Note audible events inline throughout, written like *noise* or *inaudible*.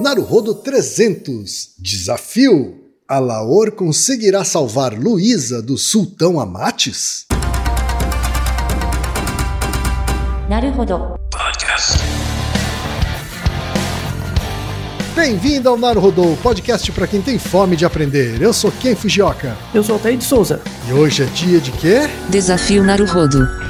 Naruhodo 300 Desafio: Alaor conseguirá salvar Luísa do Sultão Amates? Naruhodo Podcast. Bem-vindo ao Naruhodo, podcast para quem tem fome de aprender. Eu sou Ken Fujioka. Eu sou Altair de Souza. E hoje é dia de quê? Desafio Naruhodo.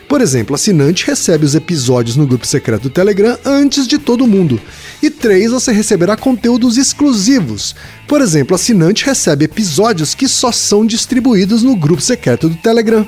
Por exemplo, assinante recebe os episódios no grupo secreto do Telegram antes de todo mundo. E 3. Você receberá conteúdos exclusivos. Por exemplo, assinante recebe episódios que só são distribuídos no grupo secreto do Telegram.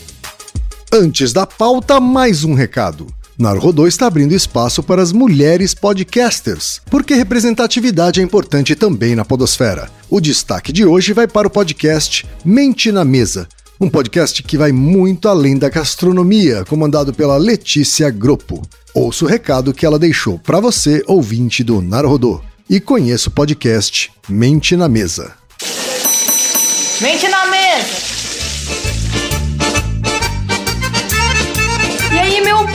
Antes da pauta, mais um recado. Narodô está abrindo espaço para as mulheres podcasters, porque representatividade é importante também na podosfera. O destaque de hoje vai para o podcast Mente na Mesa, um podcast que vai muito além da gastronomia, comandado pela Letícia Groppo. Ouça o recado que ela deixou para você, ouvinte do Narodô, e conheça o podcast Mente na Mesa. Mente na mesa!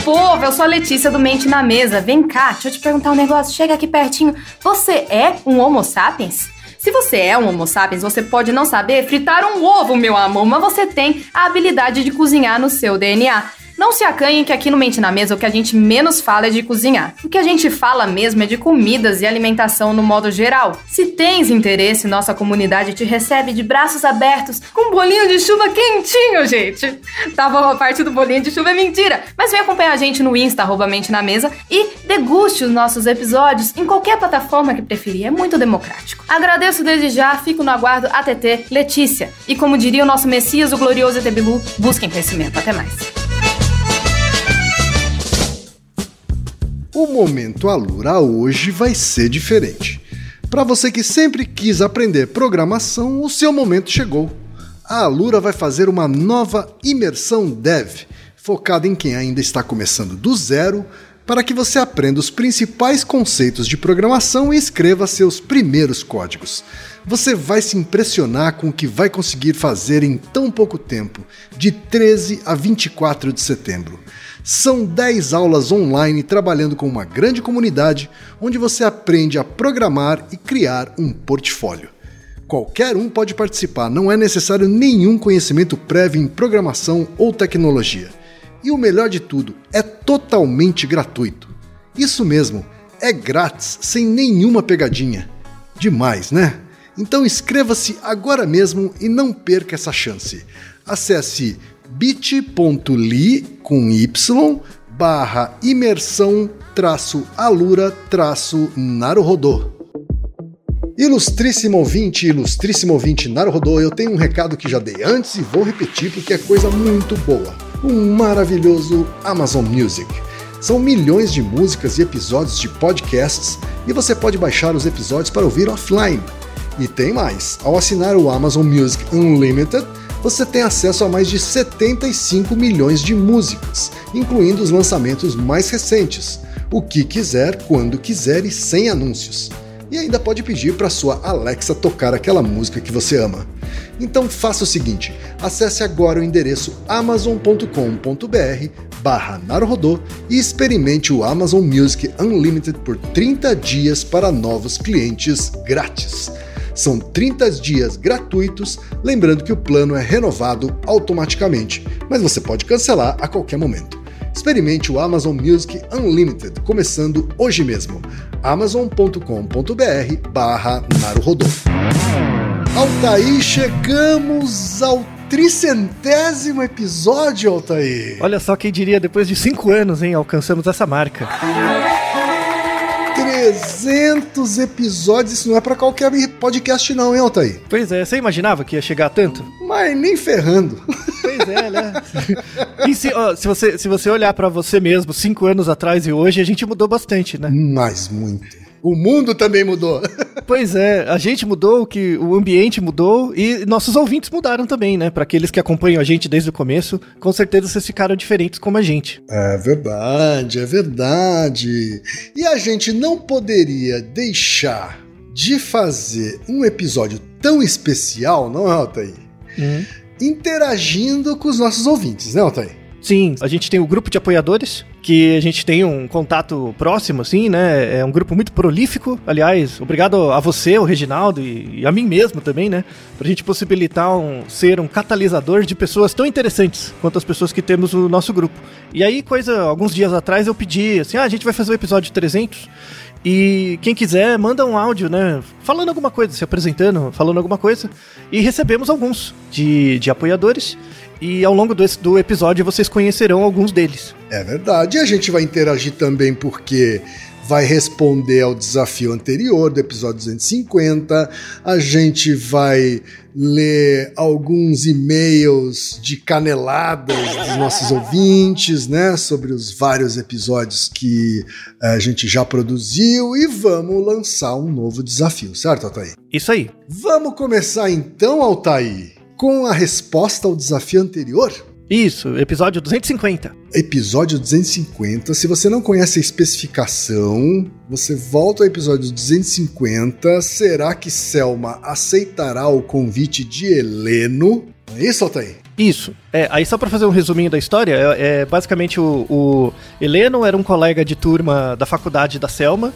Povo, eu sou a Letícia do Mente na Mesa. Vem cá, deixa eu te perguntar um negócio. Chega aqui pertinho. Você é um Homo sapiens? Se você é um Homo sapiens, você pode não saber fritar um ovo, meu amor, mas você tem a habilidade de cozinhar no seu DNA. Não se acanhem que aqui no Mente na Mesa o que a gente menos fala é de cozinhar. O que a gente fala mesmo é de comidas e alimentação no modo geral. Se tens interesse, nossa comunidade te recebe de braços abertos com um bolinho de chuva quentinho, gente. Tá bom, a parte do bolinho de chuva é mentira. Mas vem acompanhar a gente no Insta, arroba Mente na Mesa, e deguste os nossos episódios em qualquer plataforma que preferir. É muito democrático. Agradeço desde já, fico no aguardo ATT Letícia. E como diria o nosso Messias, o glorioso Etebilu, busquem conhecimento. Até mais. O momento Alura hoje vai ser diferente. Para você que sempre quis aprender programação, o seu momento chegou. A Alura vai fazer uma nova imersão Dev, focada em quem ainda está começando do zero, para que você aprenda os principais conceitos de programação e escreva seus primeiros códigos. Você vai se impressionar com o que vai conseguir fazer em tão pouco tempo, de 13 a 24 de setembro. São 10 aulas online trabalhando com uma grande comunidade, onde você aprende a programar e criar um portfólio. Qualquer um pode participar, não é necessário nenhum conhecimento prévio em programação ou tecnologia. E o melhor de tudo, é totalmente gratuito. Isso mesmo, é grátis, sem nenhuma pegadinha. Demais, né? Então inscreva-se agora mesmo e não perca essa chance. Acesse bit.ly com y barra imersão traço alura traço naruhodô. Ilustríssimo ouvinte, ilustríssimo ouvinte Naruhodô, eu tenho um recado que já dei antes e vou repetir porque é coisa muito boa. Um maravilhoso Amazon Music. São milhões de músicas e episódios de podcasts e você pode baixar os episódios para ouvir offline. E tem mais, ao assinar o Amazon Music Unlimited, você tem acesso a mais de 75 milhões de músicas, incluindo os lançamentos mais recentes, o que quiser, quando quiser e sem anúncios. e ainda pode pedir para sua Alexa tocar aquela música que você ama. Então faça o seguinte: acesse agora o endereço amazon.com.br barra Naruhodô e experimente o Amazon Music Unlimited por 30 dias para novos clientes grátis. São 30 dias gratuitos, lembrando que o plano é renovado automaticamente, mas você pode cancelar a qualquer momento. Experimente o Amazon Music Unlimited, começando hoje mesmo. amazon.com.br barra Naruhodô. Altaí, chegamos ao tricentésimo episódio, Altaí. Olha só quem diria, depois de cinco anos, hein, alcançamos essa marca. 300 episódios, isso não é pra qualquer podcast não, hein, Altaí? Pois é, você imaginava que ia chegar tanto? Mas nem ferrando. Pois é, né? E se, ó, se você, se você olhar pra você mesmo, cinco anos atrás e hoje, a gente mudou bastante, né? Mas muito. O mundo também mudou. *laughs* Pois é, a gente mudou, que o ambiente mudou e nossos ouvintes mudaram também, né? Para aqueles que acompanham a gente desde o começo, com certeza vocês ficaram diferentes como a gente. É verdade, é verdade. E a gente não poderia deixar de fazer um episódio tão especial, não é, Altair? Uhum. Interagindo com os nossos ouvintes, né, Altair? Sim, a gente tem o grupo de apoiadores, que a gente tem um contato próximo, assim, né? É um grupo muito prolífico. Aliás, obrigado a você, o Reginaldo, e, a mim mesmo também, né? Pra gente possibilitar um, ser um catalisador de pessoas tão interessantes quanto as pessoas que temos no nosso grupo. E aí, coisa, alguns dias atrás eu pedi assim: ah, a gente vai fazer o episódio 300. E quem quiser, manda um áudio, né? Falando alguma coisa, se apresentando, falando alguma coisa. E recebemos alguns de, de apoiadores. E ao longo do, do episódio vocês conhecerão alguns deles. É verdade. E a gente vai interagir também porque vai responder ao desafio anterior do episódio 250. A gente vai ler alguns e-mails de caneladas dos nossos ouvintes, né, sobre os vários episódios que eh, a gente já produziu e vamos lançar um novo desafio, certo, Altair? Isso aí. Vamos começar então, Altair, com a resposta ao desafio anterior? Isso, episódio 250. Episódio 250. Se você não conhece a especificação, você volta ao episódio 250. Será que Selma aceitará o convite de Heleno? É isso, Altair? Isso. É, aí só para fazer um resuminho da história, é, é basicamente o, o Heleno era um colega de turma da faculdade da Selma.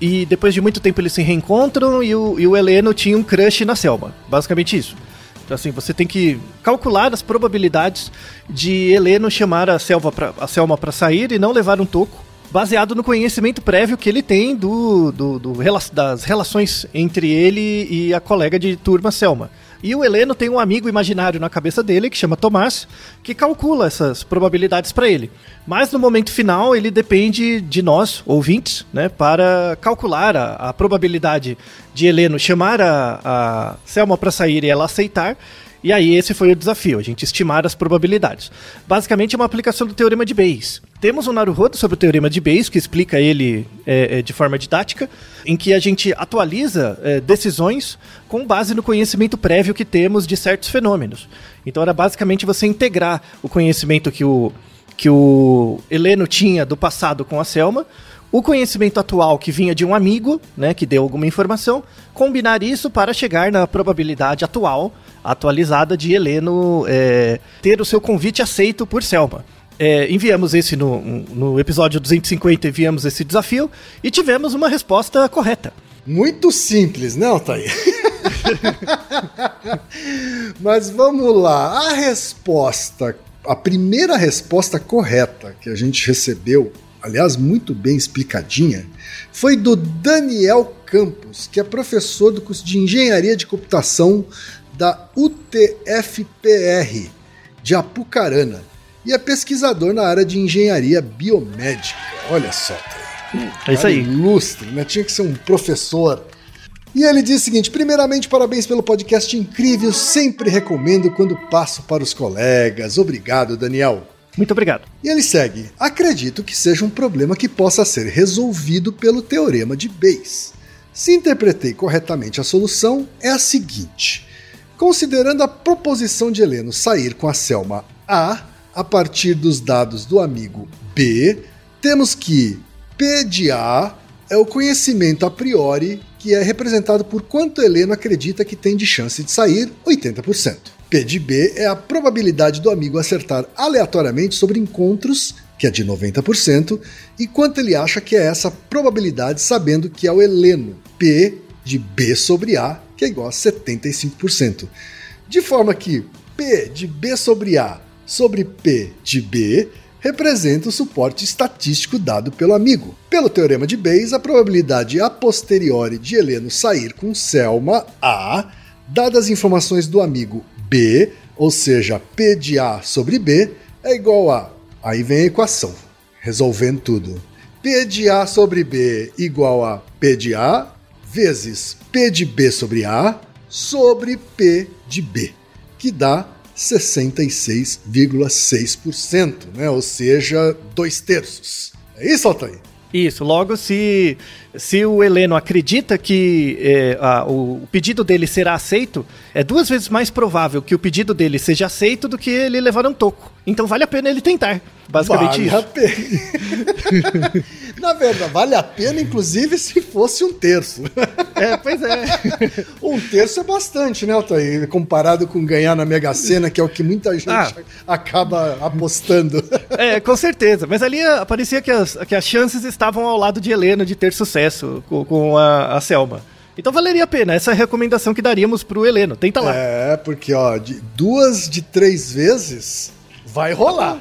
E depois de muito tempo eles se reencontram e o, e o Heleno tinha um crush na Selma. Basicamente isso. Então, assim, você tem que calcular as probabilidades de Heleno chamar a, Selva pra, a Selma para sair e não levar um toco, baseado no conhecimento prévio que ele tem do, do, do, das relações entre ele e a colega de turma Selma. E o Heleno tem um amigo imaginário na cabeça dele, que chama Tomás, que calcula essas probabilidades para ele. Mas no momento final, ele depende de nós, ouvintes, né, para calcular a, a probabilidade de Heleno chamar a, a Selma para sair e ela aceitar e aí esse foi o desafio, a gente estimar as probabilidades. Basicamente é uma aplicação do teorema de Bayes. Temos um Naruhodo sobre o teorema de Bayes, que explica ele é, é, de forma didática, em que a gente atualiza é, decisões com base no conhecimento prévio que temos de certos fenômenos. Então era basicamente você integrar o conhecimento que o, que o Heleno tinha do passado com a Selma o conhecimento atual que vinha de um amigo, né, que deu alguma informação, combinar isso para chegar na probabilidade atual, atualizada, de Heleno é, ter o seu convite aceito por Selma. É, enviamos esse no, no episódio 250, enviamos esse desafio e tivemos uma resposta correta. Muito simples, né, Altair? *laughs* Mas vamos lá. A resposta, a primeira resposta correta que a gente recebeu aliás, muito bem explicadinha, foi do Daniel Campos, que é professor do curso de Engenharia de Computação da UTFPR de Apucarana e é pesquisador na área de engenharia biomédica. Olha só, é isso aí. Ilustre, né? Tinha que ser um professor. E ele diz o seguinte: primeiramente, parabéns pelo podcast incrível, sempre recomendo quando passo para os colegas. Obrigado, Daniel. Muito obrigado. E ele segue: Acredito que seja um problema que possa ser resolvido pelo teorema de Bayes. Se interpretei corretamente a solução, é a seguinte: considerando a proposição de Heleno sair com a Selma A a partir dos dados do amigo B, temos que P de A é o conhecimento a priori que é representado por quanto Heleno acredita que tem de chance de sair, 80%. P de B é a probabilidade do amigo acertar aleatoriamente sobre encontros, que é de 90%, e quanto ele acha que é essa probabilidade sabendo que é o Heleno, P de B sobre A, que é igual a 75%. De forma que P de B sobre A sobre P de B representa o suporte estatístico dado pelo amigo. Pelo teorema de Bayes, a probabilidade a posteriori de Heleno sair com Selma A, dadas as informações do amigo B, ou seja, P de A sobre B, é igual a. Aí vem a equação, resolvendo tudo. P de A sobre B igual a P de A vezes P de B sobre A sobre P de B, que dá 66,6%, né? Ou seja, dois terços. É isso, Altair? Isso, logo se, se o Heleno acredita que é, a, o, o, pedido dele será aceito, é duas vezes mais provável que o pedido dele seja aceito do que ele levar um toco. Então vale a pena ele tentar. Basicamente vale isso. A pena. *laughs* Na verdade, vale a pena, inclusive, se fosse um terço. É, pois é. *laughs* um terço é bastante, né, Altair? Comparado com ganhar na Mega Sena, que é o que muita gente ah. acaba apostando. É, com certeza. Mas ali parecia que as, que as chances estavam ao lado de Helena de ter sucesso com, com a, a Selma. Então valeria a pena, essa é a recomendação que daríamos pro Heleno. Tenta lá. É, porque, ó, de duas de três vezes vai rolar.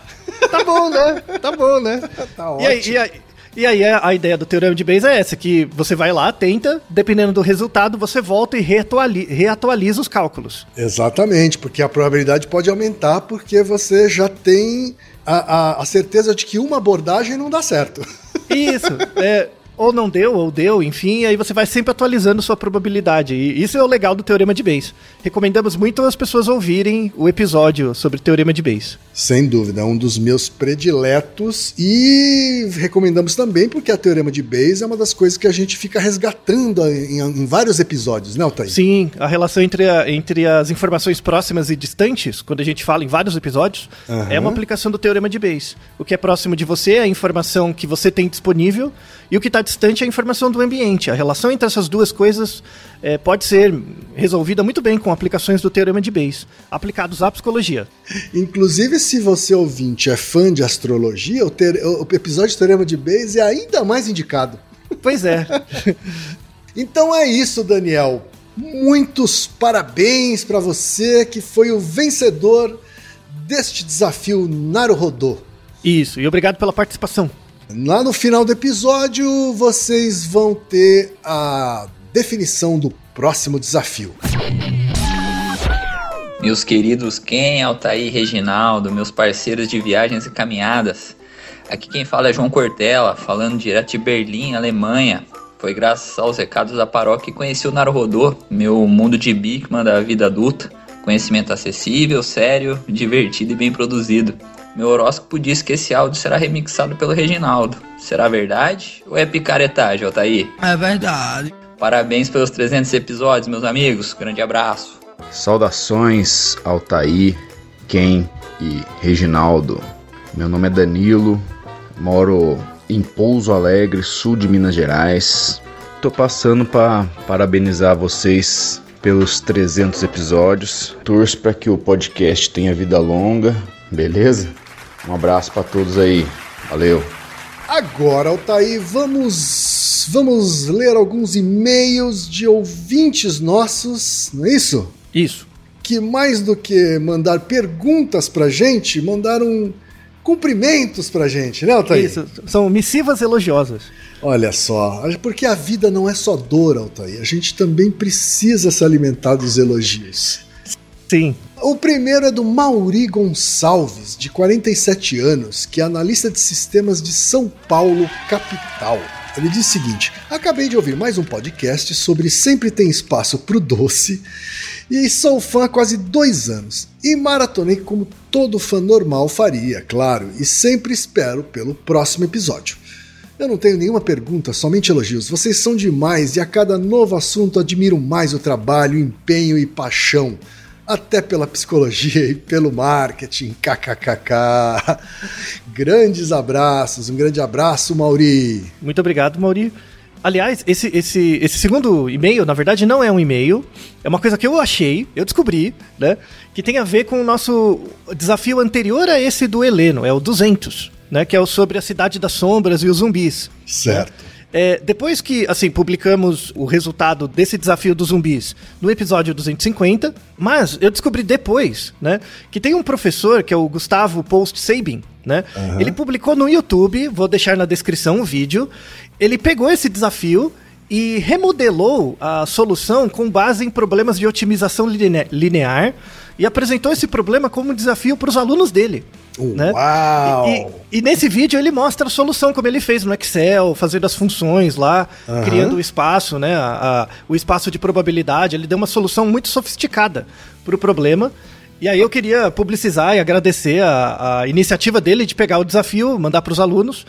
Tá bom, né? Tá bom, né? *laughs* tá ótimo. E aí, e aí, e aí a ideia do teorema de Bayes é essa, que você vai lá, tenta, dependendo do resultado, você volta e reatualiza, reatualiza os cálculos. Exatamente, porque a probabilidade pode aumentar porque você já tem a, a, a certeza de que uma abordagem não dá certo. Isso, *laughs* é ou não deu, ou deu, enfim, aí você vai sempre atualizando sua probabilidade. E isso é o legal do Teorema de Bayes. Recomendamos muito as pessoas ouvirem o episódio sobre o Teorema de Bayes. Sem dúvida, é um dos meus prediletos e recomendamos também porque a Teorema de Bayes é uma das coisas que a gente fica resgatando em, em vários episódios, né, Altair? Sim, a relação entre, a, entre as informações próximas e distantes, quando a gente fala em vários episódios, uhum. é uma aplicação do Teorema de Bayes. O que é próximo de você é a informação que você tem disponível e o que está distante a informação do ambiente. A relação entre essas duas coisas é, pode ser resolvida muito bem com aplicações do Teorema de Bayes, aplicados à psicologia. Inclusive, se você ouvinte é fã de astrologia, o, ter, o episódio do Teorema de Bayes é ainda mais indicado. Pois é. *laughs* então é isso, Daniel. Muitos parabéns para você que foi o vencedor deste desafio Naruhodô. Isso, e obrigado pela participação. Lá no final do episódio, vocês vão ter a definição do próximo desafio. Meus queridos Ken, Altair Reginaldo, meus parceiros de viagens e caminhadas. Aqui quem fala é João Cortella, falando direto de Berlim, Alemanha. Foi graças aos recados da paróquia que conheci o Naruhodô, meu mundo de Bigman da vida adulta. Conhecimento acessível, sério, divertido e bem produzido. Meu horóscopo diz que esse áudio será remixado pelo Reginaldo. Será verdade ou é picaretagem, Altair? É verdade. Parabéns pelos 300 episódios, meus amigos. Grande abraço. Saudações, Altair, Ken e Reginaldo. Meu nome é Danilo, moro em Pouso Alegre, sul de Minas Gerais. Tô passando para parabenizar vocês pelos 300 episódios. Torço para que o podcast tenha vida longa, beleza? Um abraço para todos aí. Valeu. Agora, Altair, vamos vamos ler alguns e-mails de ouvintes nossos, não é isso? Isso. Que mais do que mandar perguntas pra gente, mandaram cumprimentos pra gente, né, Altair? Isso, são missivas elogiosas. Olha só, porque a vida não é só dor, Altair. A gente também precisa se alimentar dos elogios. Sim. O primeiro é do Mauri Gonçalves, de 47 anos, que é analista de sistemas de São Paulo, capital. Ele diz o seguinte: Acabei de ouvir mais um podcast sobre Sempre Tem Espaço pro Doce e sou fã há quase dois anos. E maratonei como todo fã normal faria, claro, e sempre espero pelo próximo episódio. Eu não tenho nenhuma pergunta, somente elogios. Vocês são demais e a cada novo assunto admiro mais o trabalho, empenho e paixão até pela psicologia e pelo marketing. KKKK. Grandes abraços, um grande abraço, Mauri. Muito obrigado, Mauri. Aliás, esse, esse, esse segundo e-mail, na verdade, não é um e-mail. É uma coisa que eu achei, eu descobri, né? Que tem a ver com o nosso desafio anterior a esse do Heleno, é o 200, né? Que é o sobre a Cidade das Sombras e os zumbis. Certo. É, depois que, assim, publicamos o resultado desse desafio dos zumbis no episódio 250, mas eu descobri depois, né, que tem um professor, que é o Gustavo Post Sabin, né, ele publicou no YouTube, vou deixar na descrição o vídeo, ele pegou esse desafio e remodelou a solução com base em problemas de otimização line- linear e apresentou esse problema como um desafio para os alunos dele. né? Uau! E, e- e nesse vídeo ele mostra a solução como ele fez no Excel, fazendo as funções lá, Aham. criando o espaço, né? a- a- o espaço de probabilidade. Ele deu uma solução muito sofisticada para o problema. E aí eu queria publicizar e agradecer a, a iniciativa dele de pegar o desafio, mandar para os alunos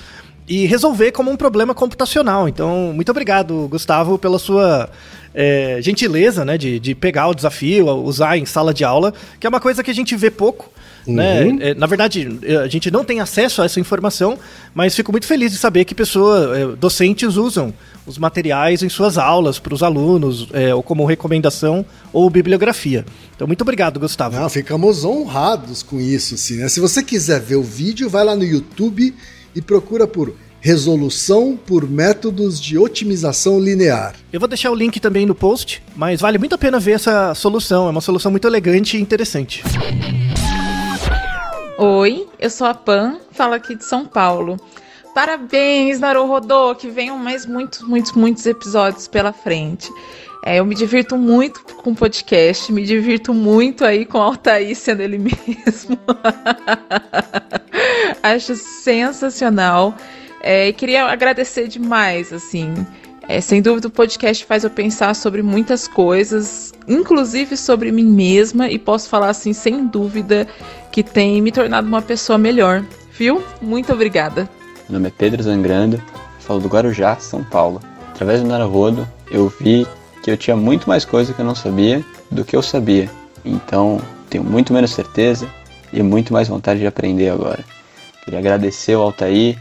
e resolver como um problema computacional. Então, muito obrigado, Gustavo, pela sua é, gentileza, né, de, de pegar o desafio, usar em sala de aula, que é uma coisa que a gente vê pouco. Né? Uhum. É, na verdade, é, a gente não tem acesso a essa informação, mas fico muito feliz de saber que pessoas, é, docentes usam os materiais em suas aulas para os alunos, é, ou como recomendação ou bibliografia. Então, muito obrigado, Gustavo. Não, ficamos honrados com isso, assim, né? Se você quiser ver o vídeo, vai lá no YouTube e procura por resolução por métodos de otimização linear. Eu vou deixar o link também no post, mas vale muito a pena ver essa solução. É uma solução muito elegante e interessante. Oi, eu sou a Pan, falo aqui de São Paulo. Parabéns, Naruhodô, que venham mais muitos, muitos, muitos episódios pela frente. É, eu me divirto muito com o podcast, me divirto muito aí com o Altair sendo ele *laughs* mesmo. Acho sensacional. É, queria agradecer demais, assim. É, sem dúvida, o podcast faz eu pensar sobre muitas coisas, inclusive sobre mim mesma, e posso falar assim, sem dúvida, que tem me tornado uma pessoa melhor. Viu? Muito obrigada. Meu nome é Pedro Zangrando, falo do Guarujá, São Paulo. Através do Naruhodo, eu vi que eu tinha muito mais coisa que eu não sabia do que eu sabia. Então, tenho muito menos certeza e muito mais vontade de aprender agora. Queria agradecer ao Altair,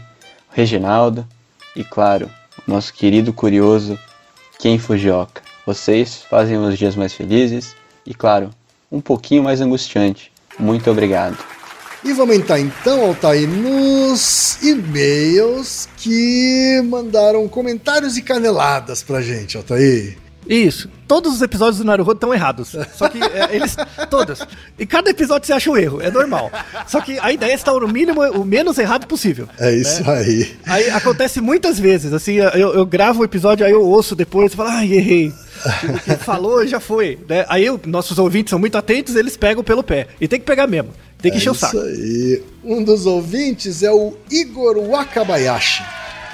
Reginaldo e, claro, nosso querido curioso Ken Fujioka. Vocês fazem os dias mais felizes e, claro, um pouquinho mais angustiante. Muito obrigado. E vamos entrar então, Altair, nos e-mails que mandaram comentários e caneladas pra gente, Altair. Isso. Todos os episódios do Naruto estão errados. Só que é, eles. Todos. E cada episódio você acha um erro. É normal. Só que a ideia é estar no mínimo, o menos errado possível. É isso aí. Aí acontece muitas vezes, assim, eu, eu gravo o episódio, aí eu ouço depois e falo, ai, errei. Tipo, O que falou já foi. Né? Aí eu- nossos ouvintes são muito atentos, eles pegam pelo pé. E tem que pegar mesmo. Tem que É encher o isso saco. aí. Um dos ouvintes é o Igor Wakabayashi.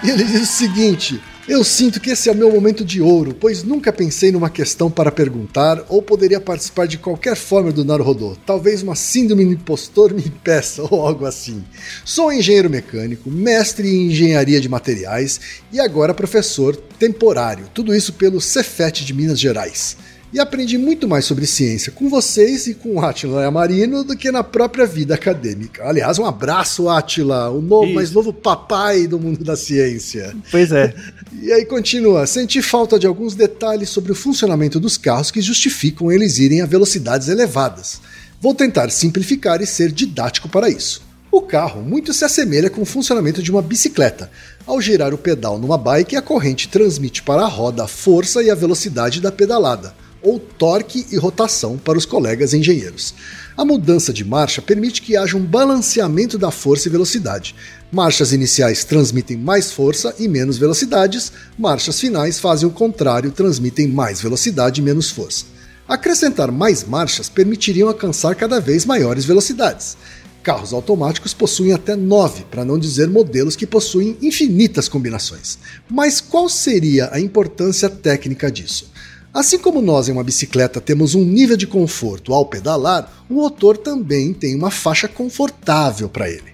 E ele diz o seguinte: Eu sinto que esse é o meu momento de ouro, pois nunca pensei numa questão para perguntar ou poderia participar de qualquer forma do Naruhodô. Talvez uma síndrome do impostor me impeça *laughs* ou algo assim. Sou engenheiro mecânico, mestre em engenharia de materiais e agora professor temporário. Tudo isso pelo Cefet de Minas Gerais e aprendi muito mais sobre ciência com vocês e com o Atila Yamarino do que na própria vida acadêmica. Aliás, um abraço, Atila, o novo, Isso. mais novo papai do mundo da ciência. Pois é. *laughs* E aí continua, senti falta de alguns detalhes sobre o funcionamento dos carros que justificam eles irem a velocidades elevadas. Vou tentar simplificar e ser didático para isso. O carro muito se assemelha com o funcionamento de uma bicicleta. Ao girar o pedal numa bike, a corrente transmite para a roda a força e a velocidade da pedalada, ou torque e rotação para os colegas engenheiros. A mudança de marcha permite que haja um balanceamento da força e velocidade. Marchas iniciais transmitem mais força e menos velocidades, marchas finais fazem o contrário, transmitem mais velocidade e menos força. Acrescentar mais marchas permitiriam alcançar cada vez maiores velocidades. Carros automáticos possuem até 9, para não dizer modelos que possuem infinitas combinações. Mas qual seria a importância técnica disso? Assim como nós em uma bicicleta temos um nível de conforto ao pedalar, o motor também tem uma faixa confortável para ele.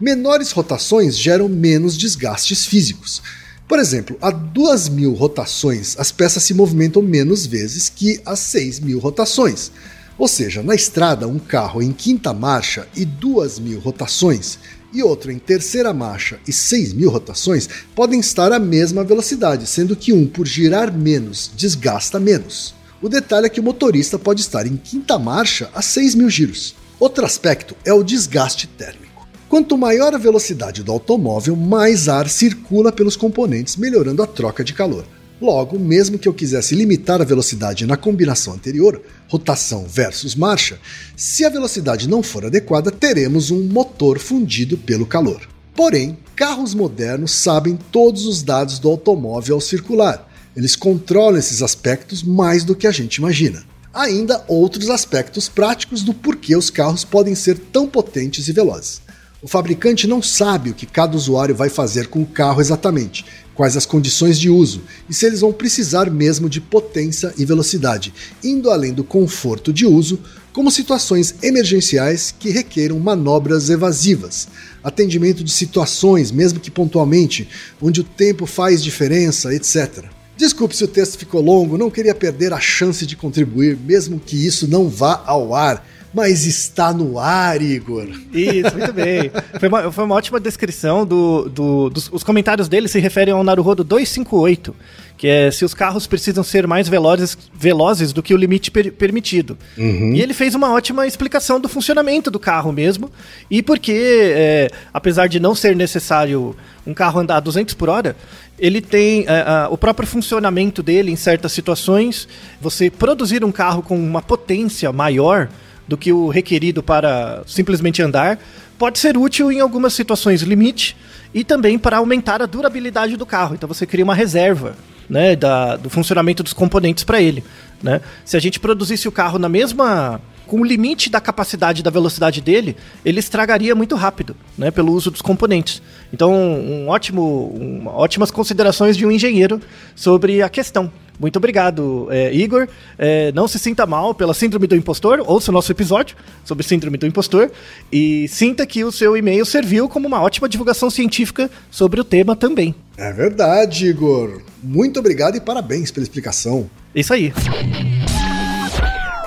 Menores rotações geram menos desgastes físicos. Por exemplo, a 2.000 rotações, as peças se movimentam menos vezes que a 6.000 rotações. Ou seja, na estrada, um carro em quinta marcha e 2.000 rotações e outro em terceira marcha e 6 mil rotações podem estar à mesma velocidade, sendo que um, por girar menos, desgasta menos. O detalhe é que o motorista pode estar em quinta marcha a 6 mil giros. Outro aspecto é o desgaste térmico. Quanto maior a velocidade do automóvel, mais ar circula pelos componentes, melhorando a troca de calor. Logo, mesmo que eu quisesse limitar a velocidade na combinação anterior, rotação versus marcha, se a velocidade não for adequada, teremos um motor fundido pelo calor. Porém, carros modernos sabem todos os dados do automóvel ao circular. Eles controlam esses aspectos mais do que a gente imagina. Ainda outros aspectos práticos do porquê os carros podem ser tão potentes e velozes. O fabricante não sabe o que cada usuário vai fazer com o carro exatamente, quais as condições de uso e se eles vão precisar mesmo de potência e velocidade, indo além do conforto de uso, como situações emergenciais que requeram manobras evasivas, atendimento de situações, mesmo que pontualmente, onde o tempo faz diferença, etc. Desculpe se o texto ficou longo, não queria perder a chance de contribuir, mesmo que isso não vá ao ar mas está no ar, Igor. Isso, muito bem. Foi uma, foi uma ótima descrição do, do, dos os comentários dele se referem ao Naruhodo 258, que é se os carros precisam ser mais velozes, velozes do que o limite per, permitido. Uhum. E ele fez uma ótima explicação do funcionamento do carro mesmo, e porque, é, apesar de não ser necessário um carro andar a 200 por hora, ele tem é, o próprio funcionamento dele em certas situações. Você produzir um carro com uma potência maior do que o requerido para simplesmente andar, pode ser útil em algumas situações limite e também para aumentar a durabilidade do carro. Então você cria uma reserva né, da, do funcionamento dos componentes para ele. Né? Se a gente produzisse o carro na mesma com o limite da capacidade da velocidade dele, ele estragaria muito rápido, né, pelo uso dos componentes. Então, um ótimo, um, ótimas considerações de um engenheiro sobre a questão. Muito obrigado, é, Igor. É, não se sinta mal pela síndrome do impostor, ouça o nosso episódio sobre síndrome do impostor e sinta que o seu e-mail serviu como uma ótima divulgação científica sobre o tema também. É verdade, Igor. Muito obrigado e parabéns pela explicação. Isso aí.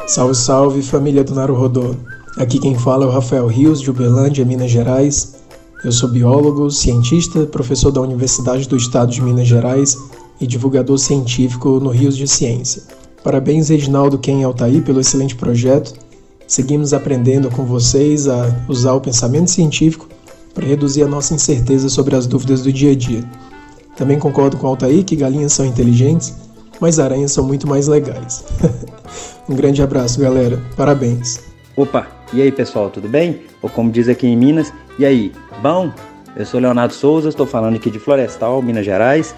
Salve, salve, família do Naruhodô. Aqui quem fala é o Rafael Rios, de Uberlândia, Minas Gerais. Eu sou biólogo, cientista, professor da Universidade do Estado de Minas Gerais e divulgador científico no Rios de Ciência. Parabéns, Reginaldo Ken Altair, pelo excelente projeto. Seguimos aprendendo com vocês a usar o pensamento científico para reduzir a nossa incerteza sobre as dúvidas do dia a dia. Também concordo com Altair que galinhas são inteligentes, mas aranhas são muito mais legais. *laughs* um grande abraço, galera. Parabéns. Opa, e aí pessoal, tudo bem? Ou como diz aqui em Minas, e aí, bom? Eu sou Leonardo Souza, estou falando aqui de Florestal, Minas Gerais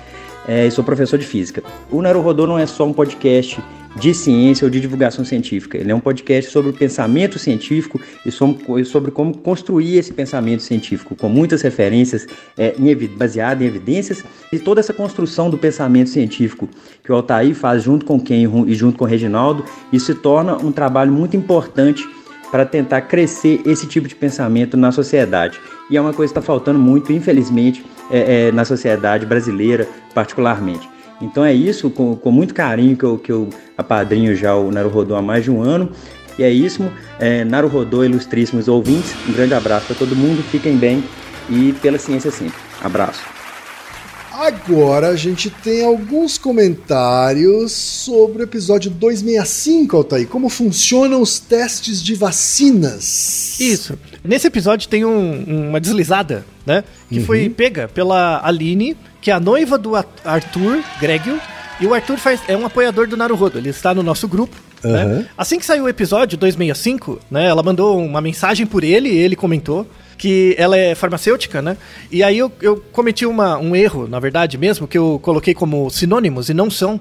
é, e sou professor de física. O Naruhodô não é só um podcast de ciência ou de divulgação científica. Ele é um podcast sobre o pensamento científico e sobre como construir esse pensamento científico, com muitas referências é, baseadas em evidências e toda essa construção do pensamento científico que o Altair faz junto com Ken e junto com o Reginaldo, isso se torna um trabalho muito importante para tentar crescer esse tipo de pensamento na sociedade. E é uma coisa que está faltando muito, infelizmente, é, é, na sociedade brasileira, particularmente. Então é isso, com, com muito carinho que eu, que eu apadrinho já o Naruhodô há mais de um ano. E é isso, é, Naruhodô, ilustríssimos ouvintes, um grande abraço para todo mundo, fiquem bem e pela ciência sempre. Abraço. Agora a gente tem alguns comentários sobre o episódio 265, Altair. Como funcionam os testes de vacinas? Isso. Nesse episódio tem um, uma deslizada, né? Que uhum. foi pega pela Aline, que é a noiva do Arthur Gregio. E o Arthur faz, é um apoiador do Naruhodo, ele está no nosso grupo. Uhum. Né? Assim que saiu o episódio 265, né, ela mandou uma mensagem por ele e ele comentou que ela é farmacêutica, né? E aí eu, eu cometi uma, um erro, na verdade mesmo, que eu coloquei como sinônimos e não são.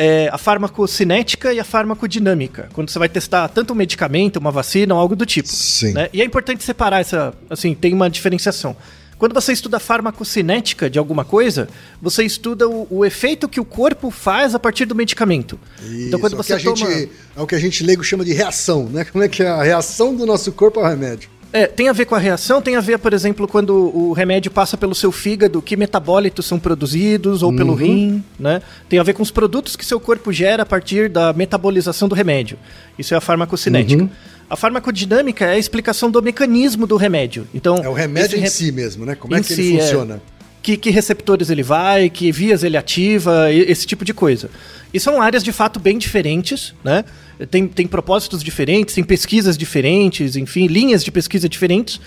É, a farmacocinética e a farmacodinâmica. Quando você vai testar tanto um medicamento, uma vacina ou algo do tipo. Sim. Né? E é importante separar essa. Assim, tem uma diferenciação. Quando você estuda farmacocinética de alguma coisa, você estuda o, o, efeito que o corpo faz a partir do medicamento. Isso, então, quando você toma... Gente, é o que a gente leigo chama de reação, né? Como é que é a reação do nosso corpo ao remédio? É, tem a ver com a reação, tem a ver, por exemplo, quando o remédio passa pelo seu fígado, que metabólitos são produzidos, ou uhum. pelo rim, né? Tem a ver com os produtos que seu corpo gera a partir da metabolização do remédio. Isso é a farmacocinética. Uhum. A farmacodinâmica é a explicação do mecanismo do remédio. Então, É o remédio em re- si mesmo, né? Como é que si, ele é. funciona? que, que receptores ele vai, que vias ele ativa, esse tipo de coisa. E são áreas de fato bem diferentes, né? Tem, tem propósitos diferentes, tem pesquisas diferentes, enfim, linhas de pesquisa diferentes.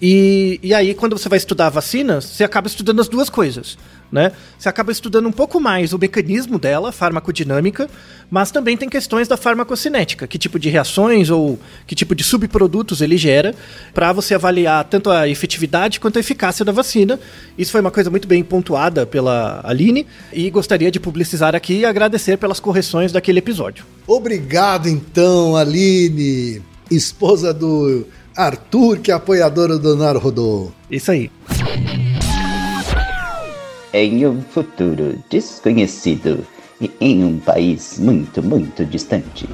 E, e aí, quando você vai estudar vacinas, você acaba estudando as duas coisas. Né? Você acaba estudando um pouco mais o mecanismo dela, farmacodinâmica, mas também tem questões da farmacocinética, que tipo de reações ou que tipo de subprodutos ele gera, para você avaliar tanto a efetividade quanto a eficácia da vacina. Isso foi uma coisa muito bem pontuada pela Aline e gostaria de publicizar aqui e agradecer pelas correções daquele episódio. Obrigado, então, Aline, esposa do Arthur, que é apoiadora do Naruhodô. Isso aí. Em um futuro desconhecido e em um país muito, muito distante.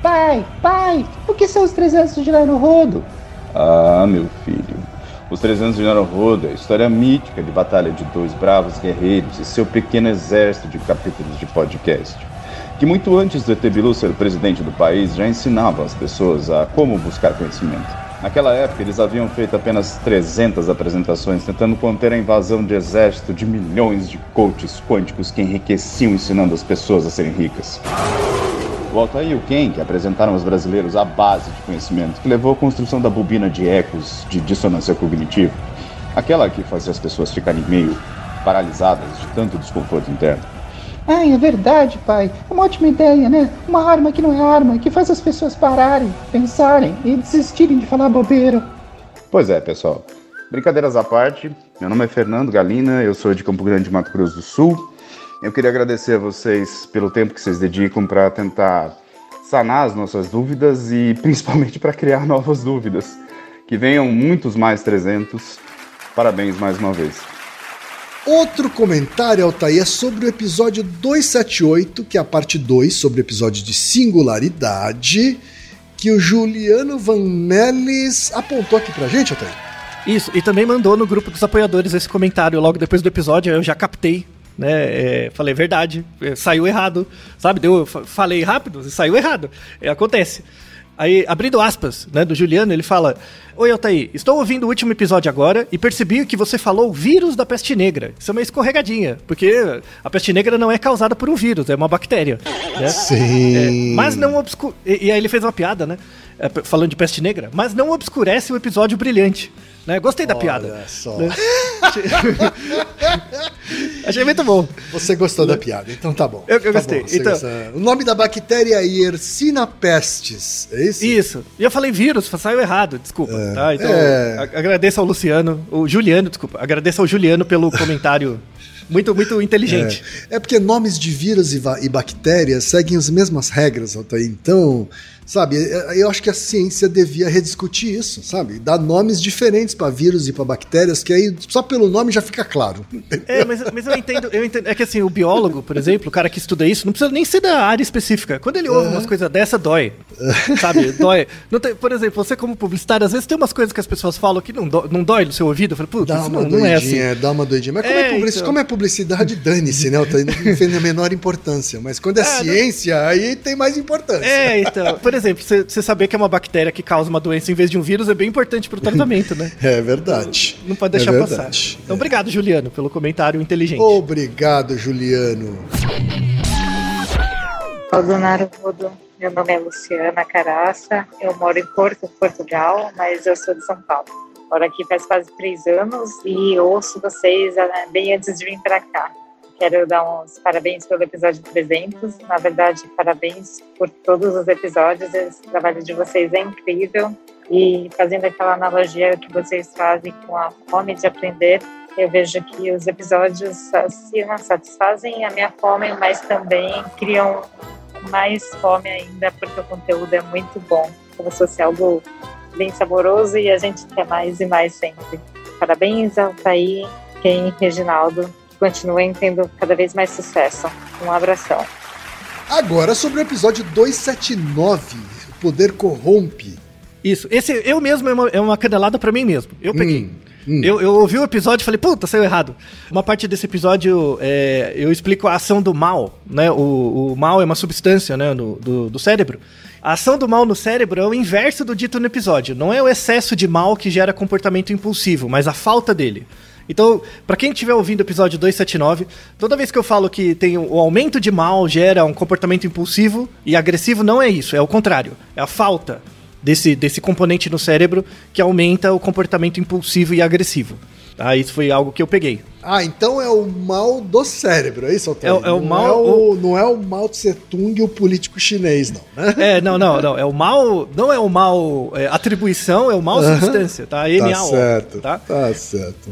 Pai, pai, o que são os 300 de Naruhodo? Ah, meu filho. Os 300 de Naruhodo é a história mítica de batalha de dois bravos guerreiros e seu pequeno exército de capítulos de podcast. Que muito antes do Etebilu ser presidente do país já ensinavam as pessoas a como buscar conhecimento. Naquela época, eles haviam feito apenas 300 apresentações tentando conter a invasão de exército de milhões de coaches quânticos que enriqueciam ensinando as pessoas a serem ricas. O Altair e o Ken, que apresentaram aos brasileiros a base de conhecimento que levou à construção da bobina de ecos de dissonância cognitiva, aquela que fazia as pessoas ficarem meio paralisadas de tanto desconforto interno. Ai, é verdade, pai. É uma ótima ideia, né? Uma arma que não é arma, que faz as pessoas pararem, pensarem e desistirem de falar bobeira. Pois é, pessoal. Brincadeiras à parte, meu nome é Fernando Galina, eu sou de Campo Grande, Mato Grosso do Sul. Eu queria agradecer a vocês pelo tempo que vocês dedicam para tentar sanar as nossas dúvidas e *laughs* principalmente para criar novas dúvidas. Que venham muitos mais 300. Parabéns mais uma vez. Outro comentário, Altair, é sobre o episódio 278, que é a parte 2, sobre o episódio de singularidade, que o Juliano Van Melis apontou aqui pra gente, Altair. Isso, e também mandou no grupo dos apoiadores esse comentário logo depois do episódio, eu já captei, né? é, falei verdade, é, saiu errado, sabe? Deu, fa- falei rápido saiu errado. É, acontece. Aí, abrindo aspas, né, do Juliano, ele fala: Oi, Altair, estou ouvindo o último episódio agora e percebi que você falou vírus da peste negra. Isso é uma escorregadinha, porque a peste negra não é causada por um vírus, é uma bactéria. Né? Sim. É, mas não obscure. E, e aí ele fez uma piada, né? É, falando de peste negra, mas não obscurece o episódio brilhante. Né? Gostei da piada. só. Né? *laughs* Achei muito bom. Você gostou da piada, então tá bom. Eu- eu Tá gostei. bom, Então- gostou. O nome da bactéria é Yersina pestis, é isso? Isso. E eu falei vírus, saiu errado, desculpa. tá? Então, é. agradeço ao Luciano, o Juliano, desculpa. Agradeço ao Juliano pelo comentário *laughs* muito, muito inteligente. É, é porque nomes de vírus e, e bactérias seguem as mesmas regras, Altair. Então, sabe, é- eu acho que a ciência devia rediscutir isso, sabe? Dar nomes diferentes para vírus e para bactérias, que aí só pelo nome já fica claro. É, mas, mas eu entendo, eu entendo. É que assim, o biólogo, por exemplo, o cara que estuda isso, não precisa nem ser da área específica. Quando ele ouve umas coisas dessa, dói. Sabe? *laughs* Dói. Não tem- por exemplo, você como publicitário, às vezes tem umas coisas que as pessoas falam que não, dó- não dói no seu ouvido. Eu falo, putz, Dá isso uma não, não é assim. doidinha, dá uma doidinha. Mas como é, É, publici- então. como é publicidade, dane-se, né? Não tem a menor importância. Mas quando é, É, não- ciência, aí tem mais importância. É, então. Por exemplo, você saber que é uma bactéria que causa uma doença em vez de um vírus é bem importante pro tratamento, né? *laughs* É verdade. Não pode deixar É passar. Então, obrigado, Juliano, pelo comentário inteligente. Obrigado, Juliano. Aldonaro Rodo, meu nome é Luciana Caraça, eu moro em Porto, Portugal, mas eu sou de São Paulo. Moro aqui faz quase três anos e ouço vocês ah, bem antes de vir para cá. Quero dar uns parabéns pelo episódio 300. Na verdade, parabéns por todos os episódios. Esse trabalho de vocês é incrível. E fazendo aquela analogia que vocês fazem com a fome de aprender, eu vejo que os episódios saciam, satisfazem a minha fome, mas também criam mais fome ainda, porque o conteúdo é muito bom. Como se fosse algo bem saboroso e a gente quer mais e mais sempre. Parabéns Ken e Reginaldo. Continuem tendo cada vez mais sucesso. Um abração. Agora sobre o episódio 279, O Poder Corrompe. Isso. Esse eu mesmo é uma, é uma canelada pra mim mesmo. Eu peguei. Eu, eu ouvi o episódio e falei, puta, saiu errado. Uma parte desse episódio é, eu explico a ação do mal, né? O, o mal é uma substância, né, no, do, do cérebro. A ação do mal no cérebro é o inverso do dito no episódio. Não é o excesso de mal que gera comportamento impulsivo, mas a falta dele. Então, pra quem estiver ouvindo o episódio 279, toda vez que eu falo que tem o aumento de mal gera um comportamento impulsivo e agressivo, não é isso, é o contrário. É a falta desse, desse componente no cérebro que aumenta o comportamento impulsivo e agressivo. Tá? Isso foi algo que eu peguei. Ah, então é o mal do cérebro, é isso, Otávio? É, é o não mal- É o, Não é o Mao Tse Tung, o político chinês, não, né? É, não, não, não. É o mal. Não é o mal é, atribuição, é o mal substância, tá? Tá certo, Tá? tá certo.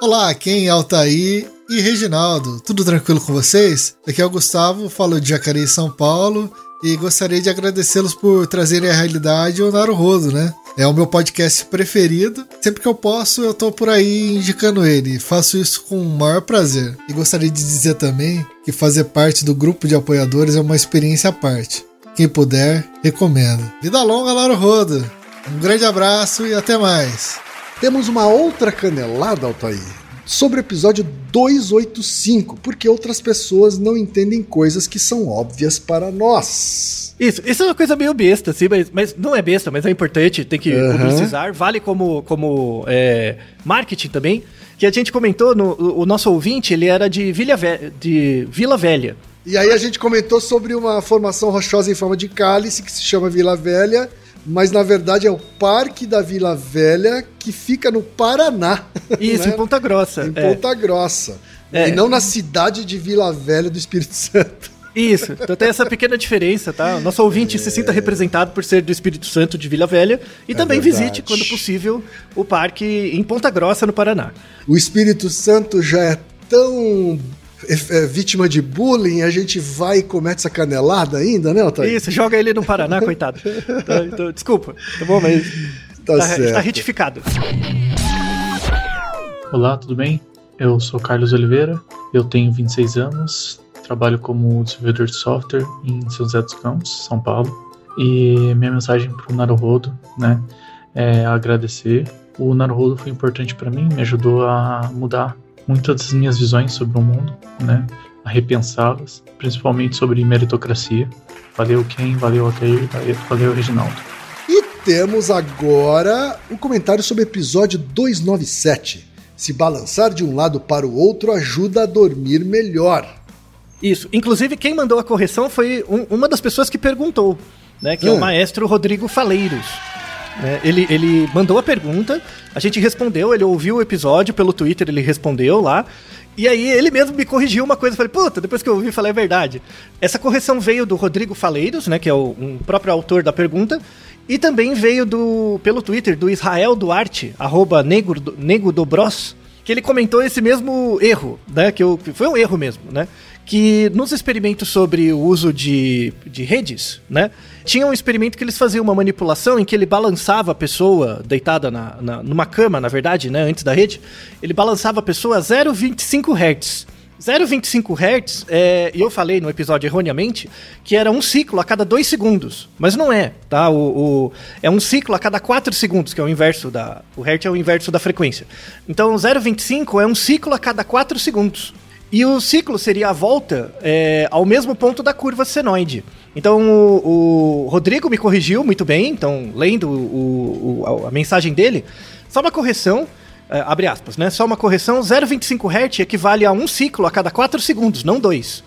Olá, quem é Altair e Reginaldo. Tudo tranquilo com vocês? Aqui é o Gustavo, falo de Jacareí, São Paulo. E gostaria de agradecê-los por trazerem à realidade o Naruhodo, né? É o meu podcast preferido. Sempre que eu posso, eu tô por aí indicando ele. Faço isso com o maior prazer. E gostaria de dizer também que fazer parte do grupo de apoiadores é uma experiência à parte. Quem puder, recomendo. Vida longa, Naruhodo! Um grande abraço e até mais! Temos uma outra canelada, Altair, sobre o episódio 285, porque outras pessoas não entendem coisas que são óbvias para nós. Isso, isso é uma coisa meio besta, assim, mas, mas não é besta, mas é importante, tem que Aham. publicizar. Vale como, como é, marketing também, que a gente comentou, no, o, nosso ouvinte, ele era de Vila, Ve- de Vila Velha. E aí a gente comentou sobre uma formação rochosa em forma de cálice que se chama Vila Velha, mas na verdade é o Parque da Vila Velha que fica no Paraná. *laughs* Isso, né? em Ponta Grossa. Em é. Ponta Grossa. É. E não na cidade de Vila Velha do Espírito *laughs* Santo. Isso, então tem essa pequena diferença, tá? O nosso ouvinte se sinta representado por ser do Espírito Santo de Vila Velha e também É verdade. visite, quando possível, o parque em Ponta Grossa, no Paraná. O Espírito Santo já é tão é, é, vítima de bullying, a gente vai e comete essa canelada ainda, né, Otávio? Isso, joga ele no Paraná, *laughs* coitado. Tá, então, desculpa, tá bom, mas Tá tá, certo. tá retificado. Olá, tudo bem? Eu sou Carlos Oliveira, eu tenho 26 anos, trabalho como desenvolvedor de software em São José dos Campos, São Paulo. E minha mensagem para o Naruhodo, né, é agradecer. O Naruhodo foi importante para mim, me ajudou a mudar muitas das minhas visões sobre o mundo, né, a repensá-las, principalmente sobre meritocracia. Valeu Ken, valeu Altair, valeu, Reginaldo. E temos agora o comentário sobre o episódio 297. Se balançar de um lado para o outro ajuda a dormir melhor. Isso. Inclusive, quem mandou a correção foi um- uma das pessoas que perguntou, né? Que é, É. o maestro Rodrigo Faleiros. né? ele, ele mandou a pergunta, a gente respondeu, ele ouviu o episódio pelo Twitter, ele respondeu lá. E aí ele mesmo me corrigiu uma coisa, eu falei, puta, depois que eu ouvi, falei, é verdade. Essa correção veio do Rodrigo Faleiros, né, que é o um próprio autor da pergunta, e também veio do pelo Twitter do Israel Duarte, arroba Dobros, que ele comentou esse mesmo erro, né? Que, eu, que foi um erro mesmo, né? Que nos experimentos sobre o uso de, de redes, né? Tinha um experimento que eles faziam uma manipulação em que ele balançava a pessoa deitada na, na- numa cama, na verdade, né? Antes da rede, ele balançava a pessoa a 0,25 Hz. 0,25 Hz, é, e eu falei no episódio erroneamente, que era um ciclo a cada 2 segundos. Mas não é, tá? O, o- é um ciclo a cada 4 segundos, que é o inverso da. O Hertz é o inverso da frequência. Então 0,25 é um ciclo a cada 4 segundos. E o ciclo seria a volta é, ao mesmo ponto da curva senoide. Então o, o Rodrigo me corrigiu muito bem, então lendo o- o- a, a mensagem dele, só uma correção, é, abre aspas, né? Só uma correção, 0,25 Hz equivale a um ciclo a cada 4 segundos, não dois.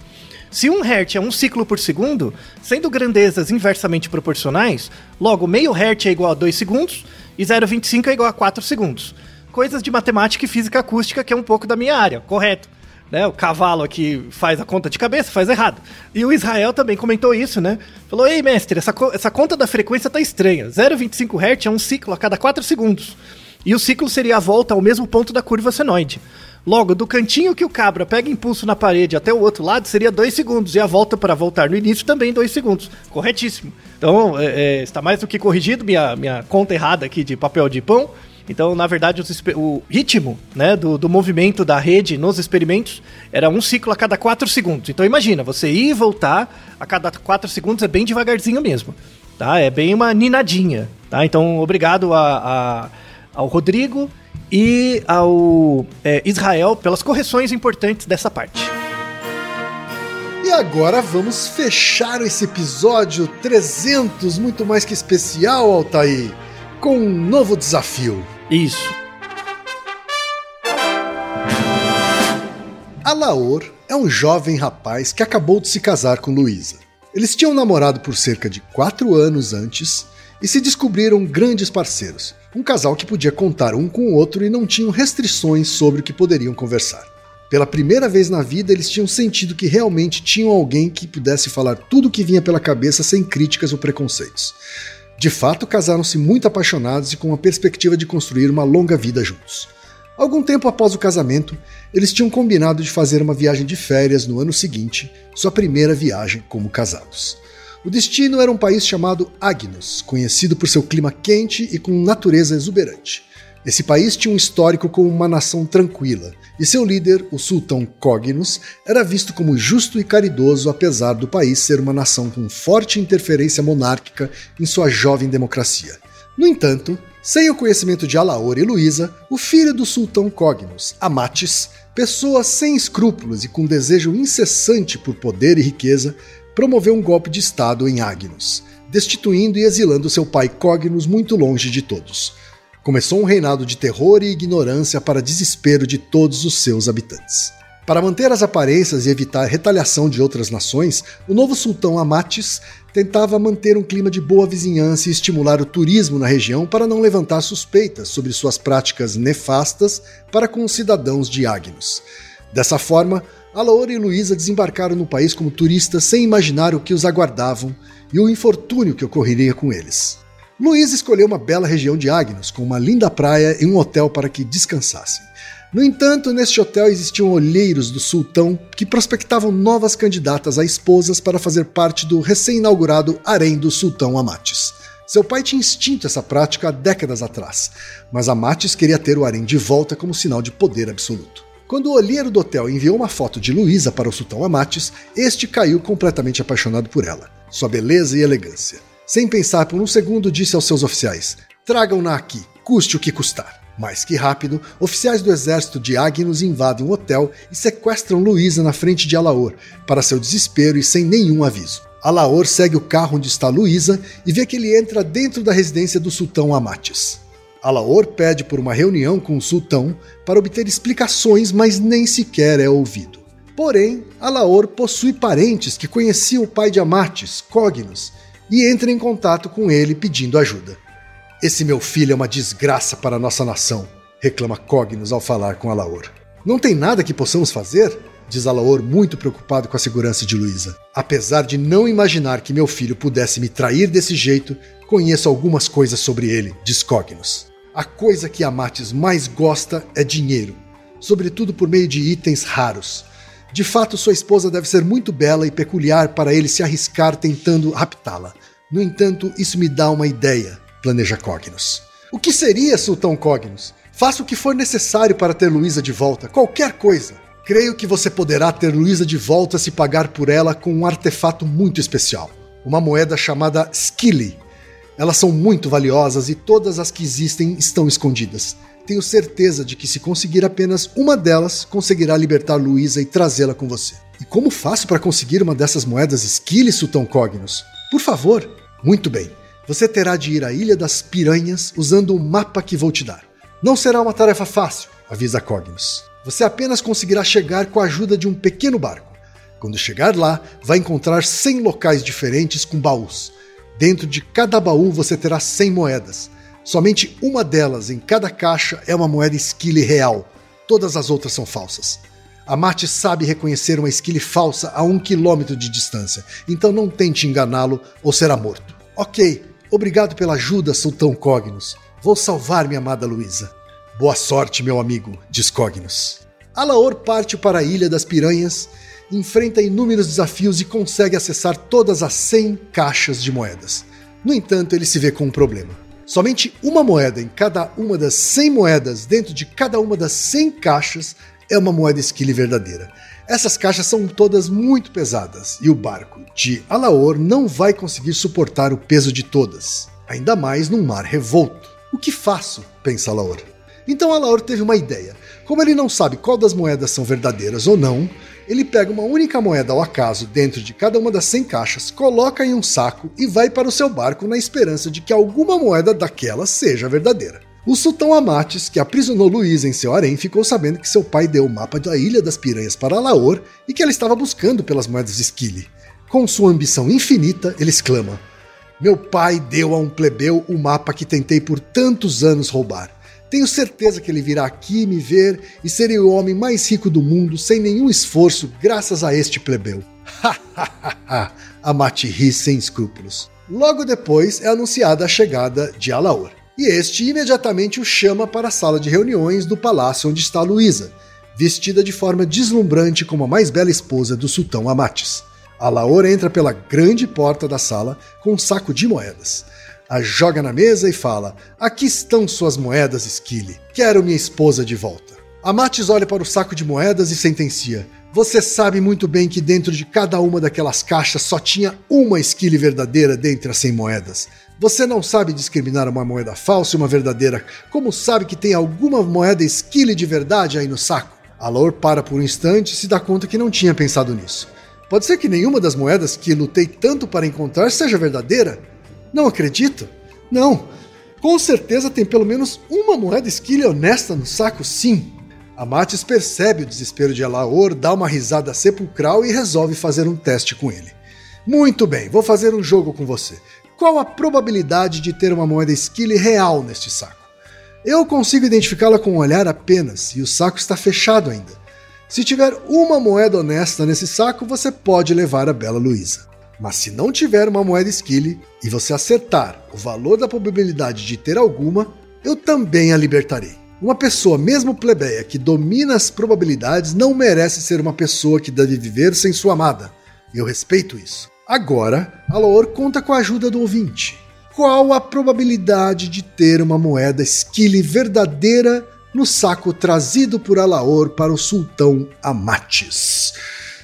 Se um Hz é um ciclo por segundo, sendo grandezas inversamente proporcionais, logo meio Hz é igual a 2 segundos e 0,25 é igual a 4 segundos. Coisas de matemática e física acústica que é um pouco da minha área, correto? Né, o cavalo aqui faz a conta de cabeça, faz errado. E o Israel também comentou isso, né? Falou: Ei, mestre, essa, co- essa conta da frequência tá estranha. 0,25 Hz é um ciclo a cada 4 segundos. E o ciclo seria a volta ao mesmo ponto da curva senoide. Logo, do cantinho que o cabra pega impulso na parede até o outro lado seria 2 segundos. E a volta para voltar no início também 2 segundos. Corretíssimo. Então, é, é, está mais do que corrigido minha, minha conta errada aqui de papel de pão. Então, na verdade, os o ritmo né, do, do movimento da rede nos experimentos era um ciclo a cada 4 segundos. Então, imagina, você ir e voltar a cada 4 segundos é bem devagarzinho mesmo. Tá? É bem uma ninadinha. Tá? Então, obrigado a, a, ao Rodrigo e ao é, Israel pelas correções importantes dessa parte. E agora vamos fechar esse episódio 300, muito mais que especial, Altair, com um novo desafio. Isso. Alaor é um jovem rapaz que acabou de se casar com Luísa. Eles tinham namorado por cerca de quatro anos antes e se descobriram grandes parceiros. Um casal que podia contar um com o outro e não tinham restrições sobre o que poderiam conversar. Pela primeira vez na vida, eles tinham sentido que realmente tinham alguém que pudesse falar tudo o que vinha pela cabeça sem críticas ou preconceitos. De fato, casaram-se muito apaixonados e com a perspectiva de construir uma longa vida juntos. Algum tempo após o casamento, eles tinham combinado de fazer uma viagem de férias no ano seguinte, sua primeira viagem como casados. O destino era um país chamado Agnos, conhecido por seu clima quente e com natureza exuberante. Esse país tinha um histórico como uma nação tranquila, e seu líder, o sultão Cognos, era visto como justo e caridoso apesar do país ser uma nação com forte interferência monárquica em sua jovem democracia. No entanto, sem o conhecimento de Alaor e Luísa, o filho do sultão Cognos, Amatis, pessoa sem escrúpulos e com desejo incessante por poder e riqueza, promoveu um golpe de Estado em Agnos, destituindo e exilando seu pai Cognos muito longe de todos. Começou um reinado de terror e ignorância para desespero de todos os seus habitantes. Para manter as aparências e evitar retaliação de outras nações, o novo sultão Amatis tentava manter um clima de boa vizinhança e estimular o turismo na região para não levantar suspeitas sobre suas práticas nefastas para com os cidadãos de Agnos. Dessa forma, Alaor e Luísa desembarcaram no país como turistas sem imaginar o que os aguardavam e o infortúnio que ocorreria com eles. Luísa escolheu uma bela região de Agnos, com uma linda praia e um hotel para que descansassem. No entanto, neste hotel existiam olheiros do sultão que prospectavam novas candidatas a esposas para fazer parte do recém-inaugurado harém do sultão Amatis. Seu pai tinha extinto essa prática há décadas atrás, mas Amatis queria ter o harém de volta como sinal de poder absoluto. Quando o olheiro do hotel enviou uma foto de Luísa para o sultão Amatis, este caiu completamente apaixonado por ela, sua beleza e elegância. Sem pensar por um segundo, disse aos seus oficiais: Tragam-na aqui, custe o que custar. Mais que rápido, oficiais do exército de Agnos invadem o hotel e sequestram Luísa na frente de Alaor, para seu desespero e sem nenhum aviso. Alaor segue o carro onde está Luísa e vê que ele entra dentro da residência do sultão Amatis. Alaor pede por uma reunião com o sultão para obter explicações, mas nem sequer é ouvido. Porém, Alaor possui parentes que conheciam o pai de Amatis, Cognos, e entra em contato com ele pedindo ajuda. Esse meu filho é uma desgraça para a nossa nação, reclama Cognos ao falar com Alaor. Não tem nada que possamos fazer? diz Alaor, muito preocupado com a segurança de Luísa. Apesar de não imaginar que meu filho pudesse me trair desse jeito, conheço algumas coisas sobre ele, diz Cognos. A coisa que Amatis mais gosta é dinheiro, sobretudo por meio de itens raros. De fato, sua esposa deve ser muito bela e peculiar para ele se arriscar tentando raptá-la. No entanto, isso me dá uma ideia, planeja Cognos. O que seria, Sultão Cognos? Faça o que for necessário para ter Luísa de volta, qualquer coisa. Creio que você poderá ter Luísa de volta se pagar por ela com um artefato muito especial. Uma moeda chamada Skilly, elas são muito valiosas e todas as que existem estão escondidas. Tenho certeza de que se conseguir apenas uma delas, conseguirá libertar Luísa e trazê-la com você. E como faço para conseguir uma dessas moedas Esquile, Sultão Cognos? Por favor. Muito bem. Você terá de ir à Ilha das Piranhas usando o mapa que vou te dar. Não será uma tarefa fácil, avisa Cognos. Você apenas conseguirá chegar com a ajuda de um pequeno barco. Quando chegar lá, vai encontrar 100 locais diferentes com baús. Dentro de cada baú você terá 100 moedas. Somente uma delas em cada caixa é uma moeda esquile real. Todas as outras são falsas. A Mate sabe reconhecer uma esquile falsa a um quilômetro de distância, então não tente enganá-lo ou será morto. Ok, obrigado pela ajuda, Sultão Cognos. Vou salvar minha amada Luísa. Boa sorte, meu amigo, diz Cognos. Alaor parte para a Ilha das Piranhas enfrenta inúmeros desafios e consegue acessar todas as 100 caixas de moedas. No entanto, ele se vê com um problema. Somente uma moeda em cada uma das 100 moedas dentro de cada uma das 100 caixas é uma moeda esquile verdadeira. Essas caixas são todas muito pesadas e o barco de Alaor não vai conseguir suportar o peso de todas, ainda mais num mar revolto. O que faço? pensa Alaor. Então Alaor teve uma ideia. Como ele não sabe qual das moedas são verdadeiras ou não, ele pega uma única moeda ao acaso dentro de cada uma das 100 caixas, coloca em um saco e vai para o seu barco na esperança de que alguma moeda daquela seja verdadeira. O sultão Amates, que aprisionou Luísa em seu harém, ficou sabendo que seu pai deu o mapa da Ilha das Piranhas para Laor e que ela estava buscando pelas moedas Esquile. Com sua ambição infinita, ele exclama: Meu pai deu a um plebeu o mapa que tentei por tantos anos roubar. Tenho certeza que ele virá aqui me ver e serei o homem mais rico do mundo sem nenhum esforço, graças a este plebeu. *laughs* Amate ri sem escrúpulos. Logo depois é anunciada a chegada de Alaor. E este imediatamente o chama para a sala de reuniões do palácio onde está Luísa, vestida de forma deslumbrante como a mais bela esposa do sultão Amates. Alaor entra pela grande porta da sala com um saco de moedas a joga na mesa e fala: Aqui estão suas moedas, Esquile. Quero minha esposa de volta. Amates olha para o saco de moedas e sentencia: Você sabe muito bem que dentro de cada uma daquelas caixas só tinha uma esquile verdadeira dentre as 100 moedas. Você não sabe discriminar uma moeda falsa e uma verdadeira, como sabe que tem alguma moeda esquile de verdade aí no saco? Alor para por um instante e se dá conta que não tinha pensado nisso. Pode ser que nenhuma das moedas que lutei tanto para encontrar seja verdadeira? Não acredito? Não. Com certeza tem pelo menos uma moeda esquilha honesta no saco, sim. Amates percebe o desespero de Alaor, dá uma risada sepulcral e resolve fazer um teste com ele. Muito bem, vou fazer um jogo com você. Qual a probabilidade de ter uma moeda esquile real neste saco? Eu consigo identificá-la com um olhar apenas, e o saco está fechado ainda. Se tiver uma moeda honesta nesse saco, você pode levar a bela Luísa. Mas se não tiver uma moeda esquile e você acertar o valor da probabilidade de ter alguma, eu também a libertarei. Uma pessoa, mesmo plebeia, que domina as probabilidades, não merece ser uma pessoa que deve viver sem sua amada. Eu respeito isso. Agora, Alaor conta com a ajuda do ouvinte. Qual a probabilidade de ter uma moeda esquile verdadeira no saco trazido por Alaor para o sultão Amates?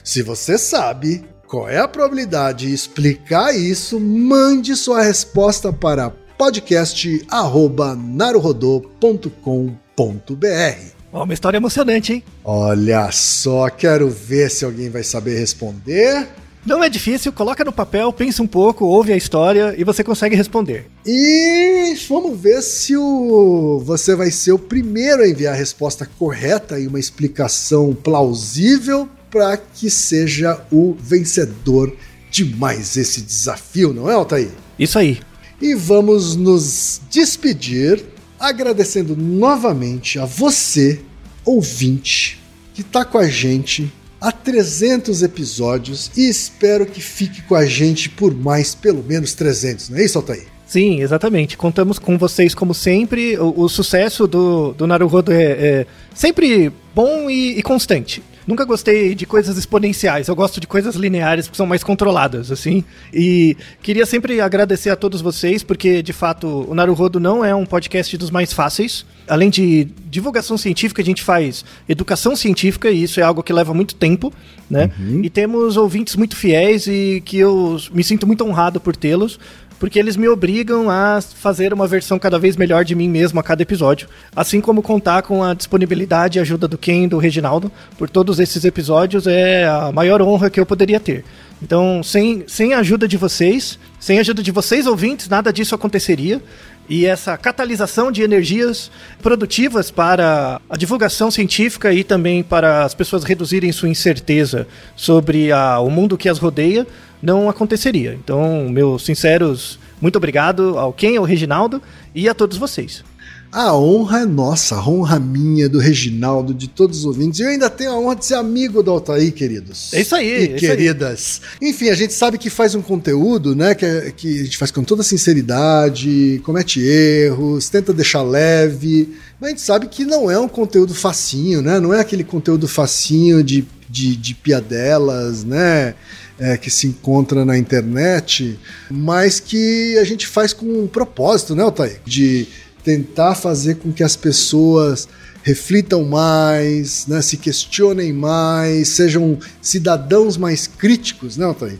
Se você sabe, qual é a probabilidade de explicar isso? Mande sua resposta para podcast@naruhodô.com.br. Ó, uma história emocionante, hein? Olha só, quero ver se alguém vai saber responder. Não é difícil, coloca no papel, pensa um pouco, ouve a história e você consegue responder. E vamos ver se o você vai ser o primeiro a enviar a resposta correta e uma explicação plausível para que seja o vencedor de mais esse desafio, não é, Altair? Isso aí. E vamos nos despedir agradecendo novamente a você, ouvinte, que está com a gente há 300 episódios e espero que fique com a gente por mais pelo menos 300, não é isso, Altair? Sim, exatamente. Contamos com vocês como sempre. O, o sucesso do, do Naruhodo é, é sempre bom e, e constante. Nunca gostei de coisas exponenciais, eu gosto de coisas lineares que são mais controladas, assim. E queria sempre agradecer a todos vocês, porque de fato o Naruhodo não é um podcast dos mais fáceis. Além de divulgação científica, a gente faz educação científica, e isso é algo que leva muito tempo, né? Uhum. E temos ouvintes muito fiéis e que eu me sinto muito honrado por tê-los porque eles me obrigam a fazer uma versão cada vez melhor de mim mesmo a cada episódio, assim como contar com a disponibilidade e ajuda do Ken e do Reginaldo por todos esses episódios é a maior honra que eu poderia ter. Então, sem, sem a ajuda de vocês, sem a ajuda de vocês ouvintes, nada disso aconteceria. E essa catalisação de energias produtivas para a divulgação científica e também para as pessoas reduzirem sua incerteza sobre a, o mundo que as rodeia não aconteceria. Então, meus sinceros muito obrigado ao Ken, ao Reginaldo e a todos vocês. A honra é nossa, a honra minha, do Reginaldo, de todos os ouvintes. E eu ainda tenho a honra de ser amigo do Altair, queridos. É isso aí. E é queridas. Aí. Enfim, a gente sabe que faz um conteúdo, né? Que, que a gente faz com toda sinceridade, comete erros, tenta deixar leve. Mas a gente sabe que não é um conteúdo facinho, né? Não é aquele conteúdo facinho de, de, de piadelas, né? É, que se encontra na internet, mas que a gente faz com um propósito, né, Altair? De tentar fazer com que as pessoas reflitam mais, né, se questionem mais, sejam cidadãos mais críticos, né, Altair?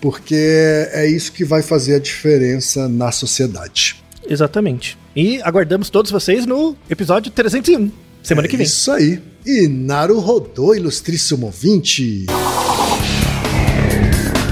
Porque é isso que vai fazer a diferença na sociedade. Exatamente. E aguardamos todos vocês no episódio 301, semana é que vem. Isso aí. E Naru rodou, ilustríssimo ouvinte.